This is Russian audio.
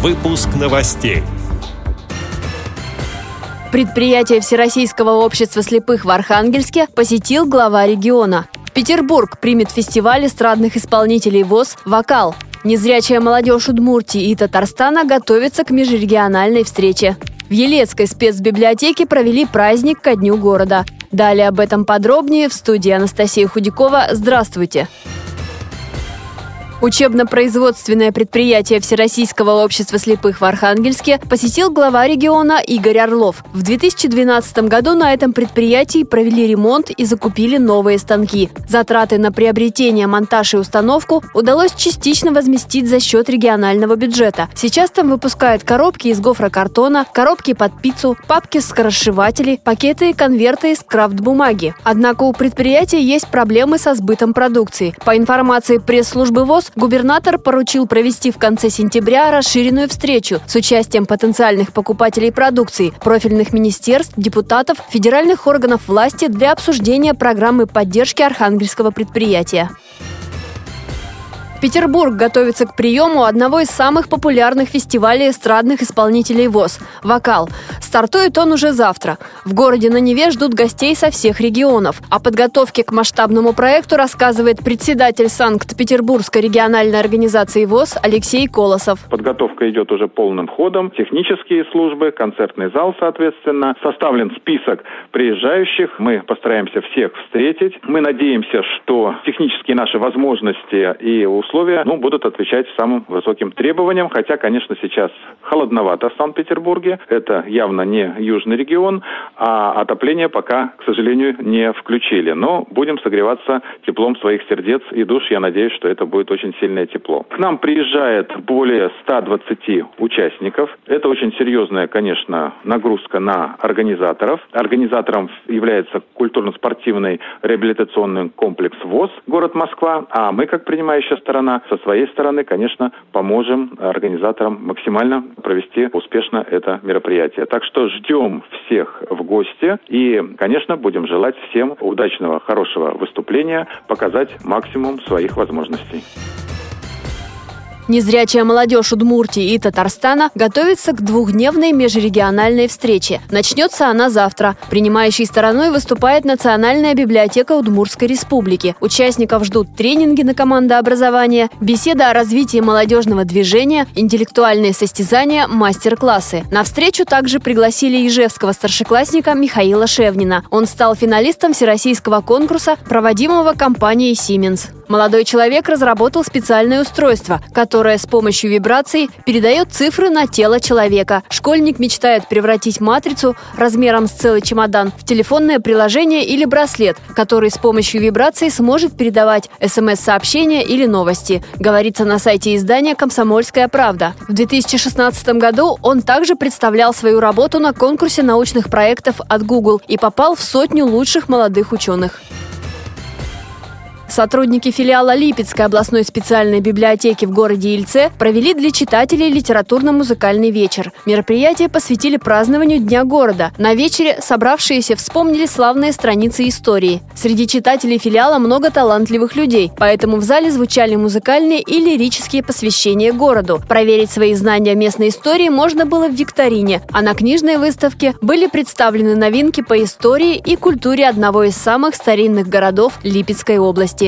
Выпуск новостей. Предприятие Всероссийского общества слепых в Архангельске посетил глава региона. Петербург примет фестиваль эстрадных исполнителей ВОЗ «Вокал». Незрячая молодежь Удмуртии и Татарстана готовится к межрегиональной встрече. В Елецкой спецбиблиотеке провели праздник ко дню города. Далее об этом подробнее в студии Анастасия Худякова. Здравствуйте! Учебно-производственное предприятие Всероссийского общества слепых в Архангельске посетил глава региона Игорь Орлов. В 2012 году на этом предприятии провели ремонт и закупили новые станки. Затраты на приобретение, монтаж и установку удалось частично возместить за счет регионального бюджета. Сейчас там выпускают коробки из гофрокартона, коробки под пиццу, папки скоросшивателей, пакеты и конверты из крафт-бумаги. Однако у предприятия есть проблемы со сбытом продукции. По информации пресс-службы ВОЗ, губернатор поручил провести в конце сентября расширенную встречу с участием потенциальных покупателей продукции, профильных министерств, депутатов, федеральных органов власти для обсуждения программы поддержки архангельского предприятия. Петербург готовится к приему одного из самых популярных фестивалей эстрадных исполнителей ВОЗ – «Вокал». Стартует он уже завтра. В городе на Неве ждут гостей со всех регионов. О подготовке к масштабному проекту рассказывает председатель Санкт-Петербургской региональной организации ВОЗ Алексей Колосов. Подготовка идет уже полным ходом. Технические службы, концертный зал, соответственно. Составлен список приезжающих. Мы постараемся всех встретить. Мы надеемся, что технические наши возможности и условия ну, будут отвечать самым высоким требованиям, хотя, конечно, сейчас холодновато в Санкт-Петербурге, это явно не южный регион, а отопление пока, к сожалению, не включили. Но будем согреваться теплом своих сердец и душ, я надеюсь, что это будет очень сильное тепло. К нам приезжает более 120 участников. Это очень серьезная, конечно, нагрузка на организаторов. Организатором является культурно-спортивный реабилитационный комплекс ВОЗ, город Москва, а мы, как принимающая сторона, сторона. Со своей стороны, конечно, поможем организаторам максимально провести успешно это мероприятие. Так что ждем всех в гости и, конечно, будем желать всем удачного, хорошего выступления, показать максимум своих возможностей. Незрячая молодежь Удмуртии и Татарстана готовится к двухдневной межрегиональной встрече. Начнется она завтра. Принимающей стороной выступает Национальная библиотека Удмуртской республики. Участников ждут тренинги на командообразование, беседа о развитии молодежного движения, интеллектуальные состязания, мастер-классы. На встречу также пригласили ижевского старшеклассника Михаила Шевнина. Он стал финалистом всероссийского конкурса, проводимого компанией «Сименс». Молодой человек разработал специальное устройство, которое с помощью вибраций передает цифры на тело человека. Школьник мечтает превратить матрицу размером с целый чемодан в телефонное приложение или браслет, который с помощью вибраций сможет передавать смс-сообщения или новости, говорится на сайте издания «Комсомольская правда». В 2016 году он также представлял свою работу на конкурсе научных проектов от Google и попал в сотню лучших молодых ученых. Сотрудники филиала Липецкой областной специальной библиотеки в городе Ильце провели для читателей литературно-музыкальный вечер. Мероприятие посвятили празднованию Дня города. На вечере собравшиеся вспомнили славные страницы истории. Среди читателей филиала много талантливых людей, поэтому в зале звучали музыкальные и лирические посвящения городу. Проверить свои знания местной истории можно было в викторине, а на книжной выставке были представлены новинки по истории и культуре одного из самых старинных городов Липецкой области